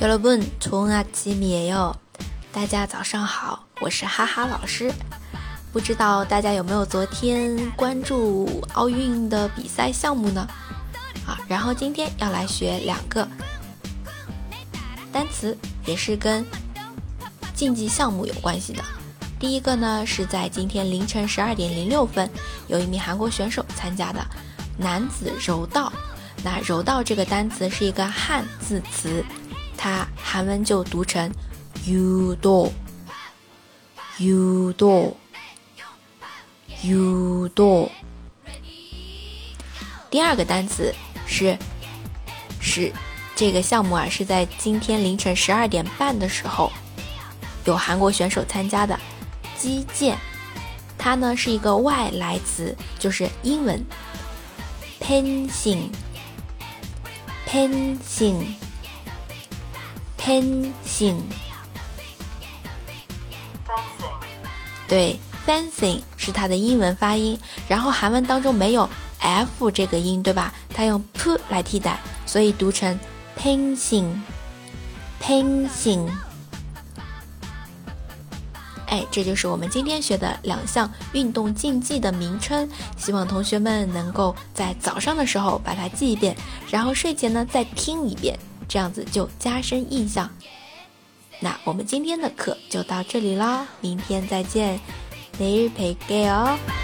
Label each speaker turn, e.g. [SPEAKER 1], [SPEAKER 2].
[SPEAKER 1] 여러분좋은아침이에요大家早上好，我是哈哈老师。不知道大家有没有昨天关注奥运的比赛项目呢？啊，然后今天要来学两个单词，也是跟竞技项目有关系的。第一个呢，是在今天凌晨十二点零六分，有一名韩国选手参加的男子柔道。那柔道这个单词是一个汉字词。 它韩文就读成 u do u do u do。第二个单词是是这个项目啊，是在今天凌晨十二点半的时候，有韩国选手参加的击剑。它呢是一个外来词，就是英文 fencing fencing。对，fencing 是它的英文发音，然后韩文当中没有 f 这个音，对吧？它用 p 来替代，所以读成 pencing，pencing。哎，这就是我们今天学的两项运动竞技的名称，希望同学们能够在早上的时候把它记一遍，然后睡前呢再听一遍。这样子就加深印象。那我们今天的课就到这里啦，明天再见，내일뵐게요